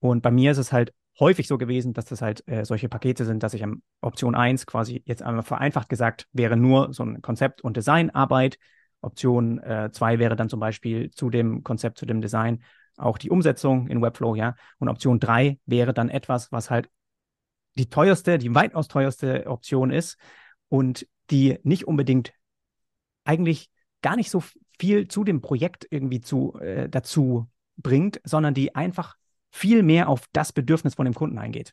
Und bei mir ist es halt häufig so gewesen, dass das halt äh, solche Pakete sind, dass ich am Option 1 quasi jetzt einmal vereinfacht gesagt wäre nur so ein Konzept- und Designarbeit. Option 2 äh, wäre dann zum Beispiel zu dem Konzept, zu dem Design auch die Umsetzung in Webflow, ja. Und Option 3 wäre dann etwas, was halt die teuerste, die weitaus teuerste Option ist und die nicht unbedingt eigentlich gar nicht so viel zu dem Projekt irgendwie zu, äh, dazu bringt, sondern die einfach viel mehr auf das Bedürfnis von dem Kunden eingeht.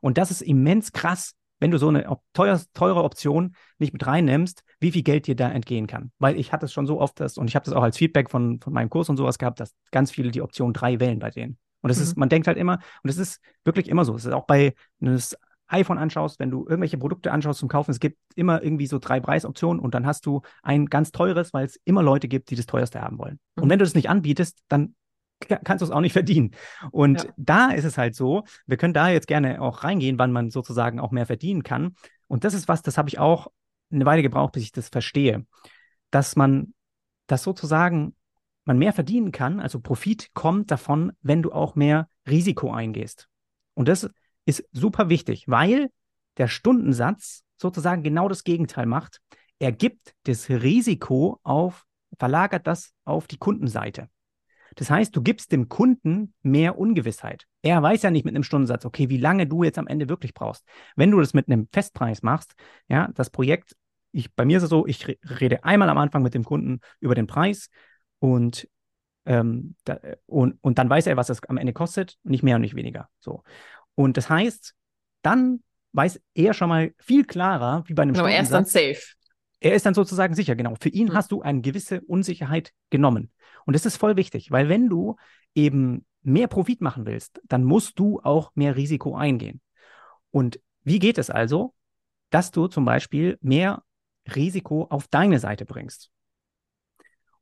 Und das ist immens krass, wenn du so eine teuer, teure Option nicht mit reinnimmst, wie viel Geld dir da entgehen kann. Weil ich hatte es schon so oft, dass, und ich habe das auch als Feedback von, von meinem Kurs und sowas gehabt, dass ganz viele die Option 3 wählen bei denen. Und das mhm. ist, man denkt halt immer, und es ist wirklich immer so. Es ist auch bei eines iPhone anschaust, wenn du irgendwelche Produkte anschaust zum Kaufen, es gibt immer irgendwie so drei Preisoptionen und dann hast du ein ganz teures, weil es immer Leute gibt, die das teuerste haben wollen. Mhm. Und wenn du das nicht anbietest, dann kannst du es auch nicht verdienen. Und ja. da ist es halt so, wir können da jetzt gerne auch reingehen, wann man sozusagen auch mehr verdienen kann. Und das ist was, das habe ich auch eine Weile gebraucht, bis ich das verstehe, dass man das sozusagen man mehr verdienen kann, also Profit kommt davon, wenn du auch mehr Risiko eingehst. Und das ist super wichtig, weil der Stundensatz sozusagen genau das Gegenteil macht. Er gibt das Risiko auf, verlagert das auf die Kundenseite. Das heißt, du gibst dem Kunden mehr Ungewissheit. Er weiß ja nicht mit einem Stundensatz, okay, wie lange du jetzt am Ende wirklich brauchst. Wenn du das mit einem Festpreis machst, ja, das Projekt, ich, bei mir ist es so, ich rede einmal am Anfang mit dem Kunden über den Preis und, ähm, da, und, und dann weiß er, was es am Ende kostet, nicht mehr und nicht weniger. So. Und das heißt, dann weiß er schon mal viel klarer, wie bei einem genau, er ist dann safe. Er ist dann sozusagen sicher, genau. Für ihn mhm. hast du eine gewisse Unsicherheit genommen. Und das ist voll wichtig, weil wenn du eben mehr Profit machen willst, dann musst du auch mehr Risiko eingehen. Und wie geht es also, dass du zum Beispiel mehr Risiko auf deine Seite bringst?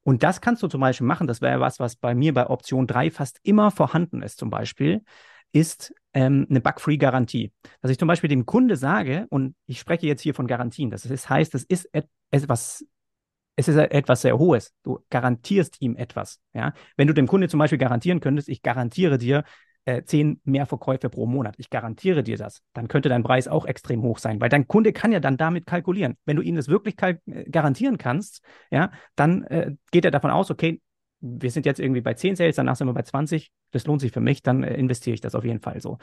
Und das kannst du zum Beispiel machen. Das wäre was, was bei mir bei Option 3 fast immer vorhanden ist, zum Beispiel ist ähm, eine Bug-Free-Garantie. Dass ich zum Beispiel dem Kunde sage, und ich spreche jetzt hier von Garantien, das ist, heißt, es ist etwas, es ist etwas sehr Hohes. Du garantierst ihm etwas. Ja? Wenn du dem Kunde zum Beispiel garantieren könntest, ich garantiere dir äh, zehn Mehrverkäufe pro Monat, ich garantiere dir das, dann könnte dein Preis auch extrem hoch sein, weil dein Kunde kann ja dann damit kalkulieren. Wenn du ihm das wirklich äh, garantieren kannst, ja, dann äh, geht er davon aus, okay, wir sind jetzt irgendwie bei 10 Sales, danach sind wir bei 20, das lohnt sich für mich, dann äh, investiere ich das auf jeden Fall so.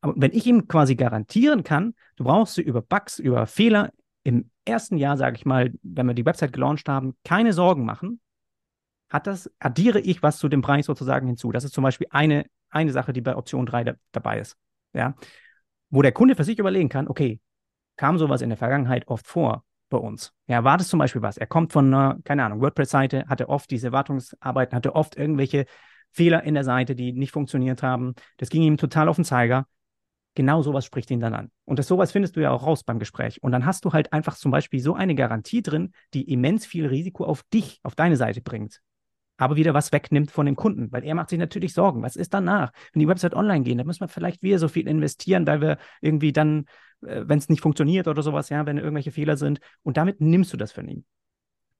Aber wenn ich ihm quasi garantieren kann, du brauchst über Bugs, über Fehler im ersten Jahr, sage ich mal, wenn wir die Website gelauncht haben, keine Sorgen machen, hat das, addiere ich was zu dem Preis sozusagen hinzu. Das ist zum Beispiel eine, eine Sache, die bei Option 3 da, dabei ist. Ja? Wo der Kunde für sich überlegen kann, okay, kam sowas in der Vergangenheit oft vor? Bei uns. War das zum Beispiel was? Er kommt von einer, keine Ahnung, WordPress-Seite, hatte oft diese Wartungsarbeiten, hatte oft irgendwelche Fehler in der Seite, die nicht funktioniert haben. Das ging ihm total auf den Zeiger. Genau sowas spricht ihn dann an. Und das sowas findest du ja auch raus beim Gespräch. Und dann hast du halt einfach zum Beispiel so eine Garantie drin, die immens viel Risiko auf dich, auf deine Seite bringt aber wieder was wegnimmt von dem Kunden, weil er macht sich natürlich Sorgen. Was ist danach? Wenn die Website online gehen, dann müssen wir vielleicht wieder so viel investieren, weil wir irgendwie dann, wenn es nicht funktioniert oder sowas, ja, wenn irgendwelche Fehler sind. Und damit nimmst du das von ihm.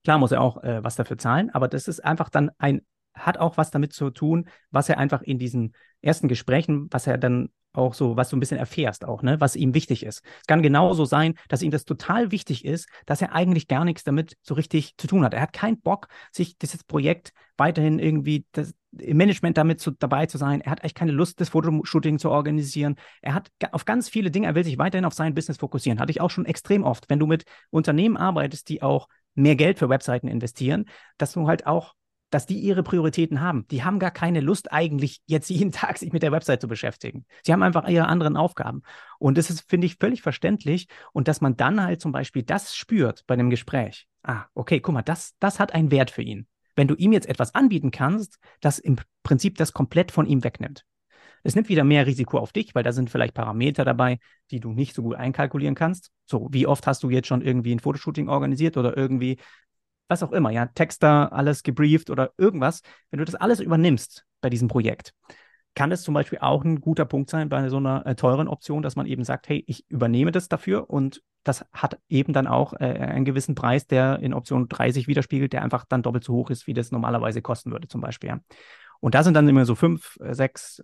Klar muss er auch äh, was dafür zahlen, aber das ist einfach dann ein, hat auch was damit zu tun, was er einfach in diesen ersten Gesprächen, was er dann auch so, was du ein bisschen erfährst auch, ne, was ihm wichtig ist. Es kann genauso sein, dass ihm das total wichtig ist, dass er eigentlich gar nichts damit so richtig zu tun hat. Er hat keinen Bock, sich dieses Projekt weiterhin irgendwie das, im Management damit zu, dabei zu sein. Er hat eigentlich keine Lust, das Fotoshooting zu organisieren. Er hat auf ganz viele Dinge, er will sich weiterhin auf sein Business fokussieren. Hatte ich auch schon extrem oft. Wenn du mit Unternehmen arbeitest, die auch mehr Geld für Webseiten investieren, dass du halt auch dass die ihre Prioritäten haben. Die haben gar keine Lust eigentlich jetzt jeden Tag sich mit der Website zu beschäftigen. Sie haben einfach ihre anderen Aufgaben. Und das ist, finde ich, völlig verständlich. Und dass man dann halt zum Beispiel das spürt bei einem Gespräch. Ah, okay, guck mal, das, das hat einen Wert für ihn. Wenn du ihm jetzt etwas anbieten kannst, das im Prinzip das komplett von ihm wegnimmt. Es nimmt wieder mehr Risiko auf dich, weil da sind vielleicht Parameter dabei, die du nicht so gut einkalkulieren kannst. So, wie oft hast du jetzt schon irgendwie ein Fotoshooting organisiert oder irgendwie was auch immer, ja, Texter, alles gebrieft oder irgendwas, wenn du das alles übernimmst bei diesem Projekt, kann es zum Beispiel auch ein guter Punkt sein bei so einer äh, teuren Option, dass man eben sagt, hey, ich übernehme das dafür und das hat eben dann auch äh, einen gewissen Preis, der in Option 30 widerspiegelt, der einfach dann doppelt so hoch ist, wie das normalerweise kosten würde, zum Beispiel. Ja. Und da sind dann immer so fünf, äh, sechs,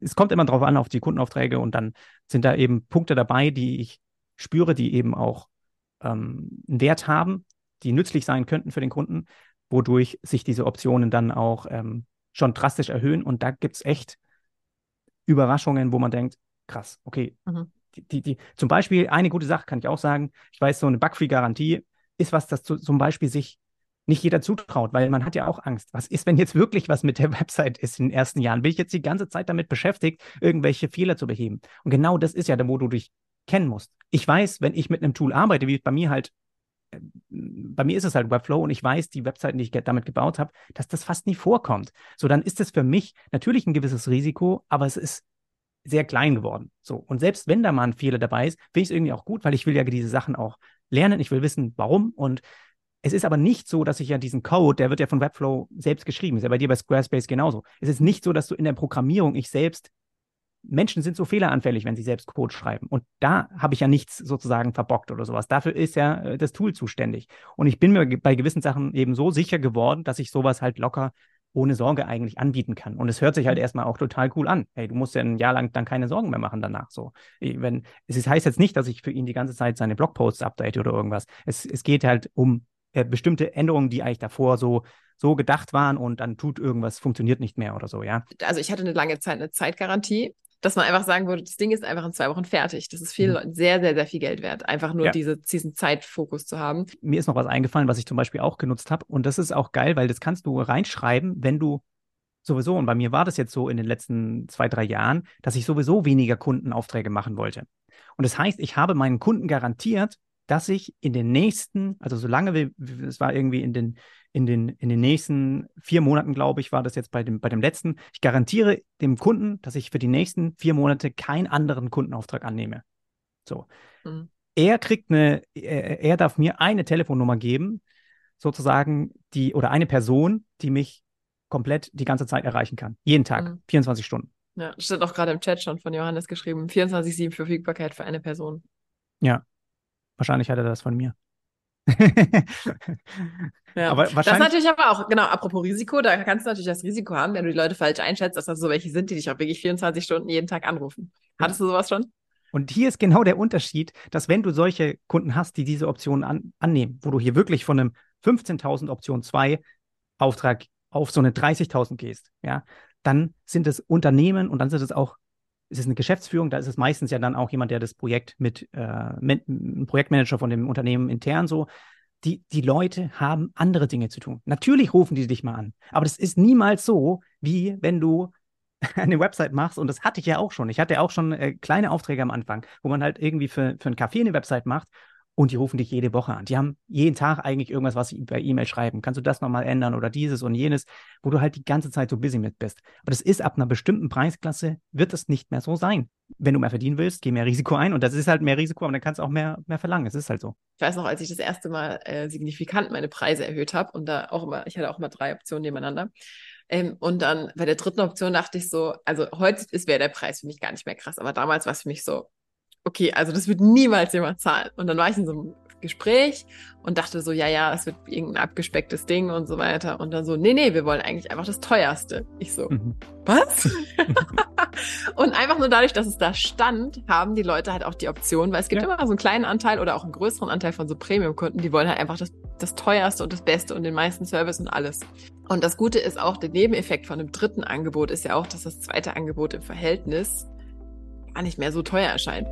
es kommt immer drauf an, auf die Kundenaufträge und dann sind da eben Punkte dabei, die ich spüre, die eben auch ähm, einen Wert haben, die nützlich sein könnten für den Kunden, wodurch sich diese Optionen dann auch ähm, schon drastisch erhöhen. Und da gibt es echt Überraschungen, wo man denkt, krass, okay. Mhm. Die, die, die, zum Beispiel, eine gute Sache kann ich auch sagen, ich weiß, so eine Bugfree-Garantie ist was, das zu, zum Beispiel sich nicht jeder zutraut, weil man hat ja auch Angst. Was ist, wenn jetzt wirklich was mit der Website ist in den ersten Jahren? Bin ich jetzt die ganze Zeit damit beschäftigt, irgendwelche Fehler zu beheben? Und genau das ist ja da, wo du dich kennen musst. Ich weiß, wenn ich mit einem Tool arbeite, wie bei mir halt bei mir ist es halt Webflow und ich weiß, die Webseiten, die ich damit gebaut habe, dass das fast nie vorkommt. So, dann ist es für mich natürlich ein gewisses Risiko, aber es ist sehr klein geworden. So, und selbst wenn da mal ein Fehler dabei ist, finde ich es irgendwie auch gut, weil ich will ja diese Sachen auch lernen. Ich will wissen, warum. Und es ist aber nicht so, dass ich ja diesen Code, der wird ja von Webflow selbst geschrieben. Ist ja bei dir bei Squarespace genauso. Es ist nicht so, dass du in der Programmierung ich selbst Menschen sind so fehleranfällig, wenn sie selbst Code schreiben. Und da habe ich ja nichts sozusagen verbockt oder sowas. Dafür ist ja äh, das Tool zuständig. Und ich bin mir bei gewissen Sachen eben so sicher geworden, dass ich sowas halt locker ohne Sorge eigentlich anbieten kann. Und es hört sich halt mhm. erstmal auch total cool an. Hey, du musst ja ein Jahr lang dann keine Sorgen mehr machen danach. So, wenn es heißt jetzt nicht, dass ich für ihn die ganze Zeit seine Blogposts update oder irgendwas. Es, es geht halt um äh, bestimmte Änderungen, die eigentlich davor so so gedacht waren und dann tut irgendwas, funktioniert nicht mehr oder so, ja. Also ich hatte eine lange Zeit eine Zeitgarantie dass man einfach sagen würde, das Ding ist einfach in zwei Wochen fertig. Das ist viel, mhm. sehr, sehr, sehr viel Geld wert, einfach nur ja. diese, diesen Zeitfokus zu haben. Mir ist noch was eingefallen, was ich zum Beispiel auch genutzt habe. Und das ist auch geil, weil das kannst du reinschreiben, wenn du sowieso, und bei mir war das jetzt so in den letzten zwei, drei Jahren, dass ich sowieso weniger Kundenaufträge machen wollte. Und das heißt, ich habe meinen Kunden garantiert, dass ich in den nächsten, also solange wir, es war irgendwie in den in den, in den nächsten vier Monaten, glaube ich, war das jetzt bei dem, bei dem letzten. Ich garantiere dem Kunden, dass ich für die nächsten vier Monate keinen anderen Kundenauftrag annehme. So. Mhm. Er kriegt eine, er, er darf mir eine Telefonnummer geben, sozusagen, die, oder eine Person, die mich komplett die ganze Zeit erreichen kann. Jeden Tag, mhm. 24 Stunden. Ja, steht auch gerade im Chat schon von Johannes geschrieben. 24-7 Verfügbarkeit für eine Person. Ja. Wahrscheinlich hat er das von mir. ja. aber wahrscheinlich... Das ist natürlich aber auch, genau, apropos Risiko, da kannst du natürlich das Risiko haben, wenn du die Leute falsch einschätzt, dass das so welche sind, die dich auch wirklich 24 Stunden jeden Tag anrufen. Hattest du sowas schon? Und hier ist genau der Unterschied, dass wenn du solche Kunden hast, die diese Optionen an, annehmen, wo du hier wirklich von einem 15.000 Option 2 Auftrag auf so eine 30.000 gehst, ja, dann sind es Unternehmen und dann sind es auch ist es eine Geschäftsführung, da ist es meistens ja dann auch jemand, der das Projekt mit, äh, mit ein Projektmanager von dem Unternehmen intern so. Die, die Leute haben andere Dinge zu tun. Natürlich rufen die dich mal an, aber das ist niemals so, wie wenn du eine Website machst, und das hatte ich ja auch schon. Ich hatte auch schon äh, kleine Aufträge am Anfang, wo man halt irgendwie für, für ein Café eine Website macht und die rufen dich jede Woche an. Die haben jeden Tag eigentlich irgendwas, was sie per E-Mail schreiben. Kannst du das nochmal ändern oder dieses und jenes, wo du halt die ganze Zeit so busy mit bist. Aber das ist ab einer bestimmten Preisklasse, wird es nicht mehr so sein. Wenn du mehr verdienen willst, geh mehr Risiko ein und das ist halt mehr Risiko, aber dann kannst du auch mehr, mehr verlangen. Es ist halt so. Ich weiß noch, als ich das erste Mal äh, signifikant meine Preise erhöht habe und da auch immer, ich hatte auch immer drei Optionen nebeneinander. Ähm, und dann bei der dritten Option dachte ich so, also heute wäre der Preis für mich gar nicht mehr krass, aber damals war es für mich so, okay, also das wird niemals jemand zahlen. Und dann war ich in so einem Gespräch und dachte so, ja, ja, es wird irgendein abgespecktes Ding und so weiter. Und dann so, nee, nee, wir wollen eigentlich einfach das teuerste. Ich so, mhm. was? und einfach nur dadurch, dass es da stand, haben die Leute halt auch die Option, weil es gibt ja. immer so einen kleinen Anteil oder auch einen größeren Anteil von so Premium-Kunden, die wollen halt einfach das, das teuerste und das Beste und den meisten Service und alles. Und das Gute ist auch, der Nebeneffekt von dem dritten Angebot ist ja auch, dass das zweite Angebot im Verhältnis gar nicht mehr so teuer erscheint.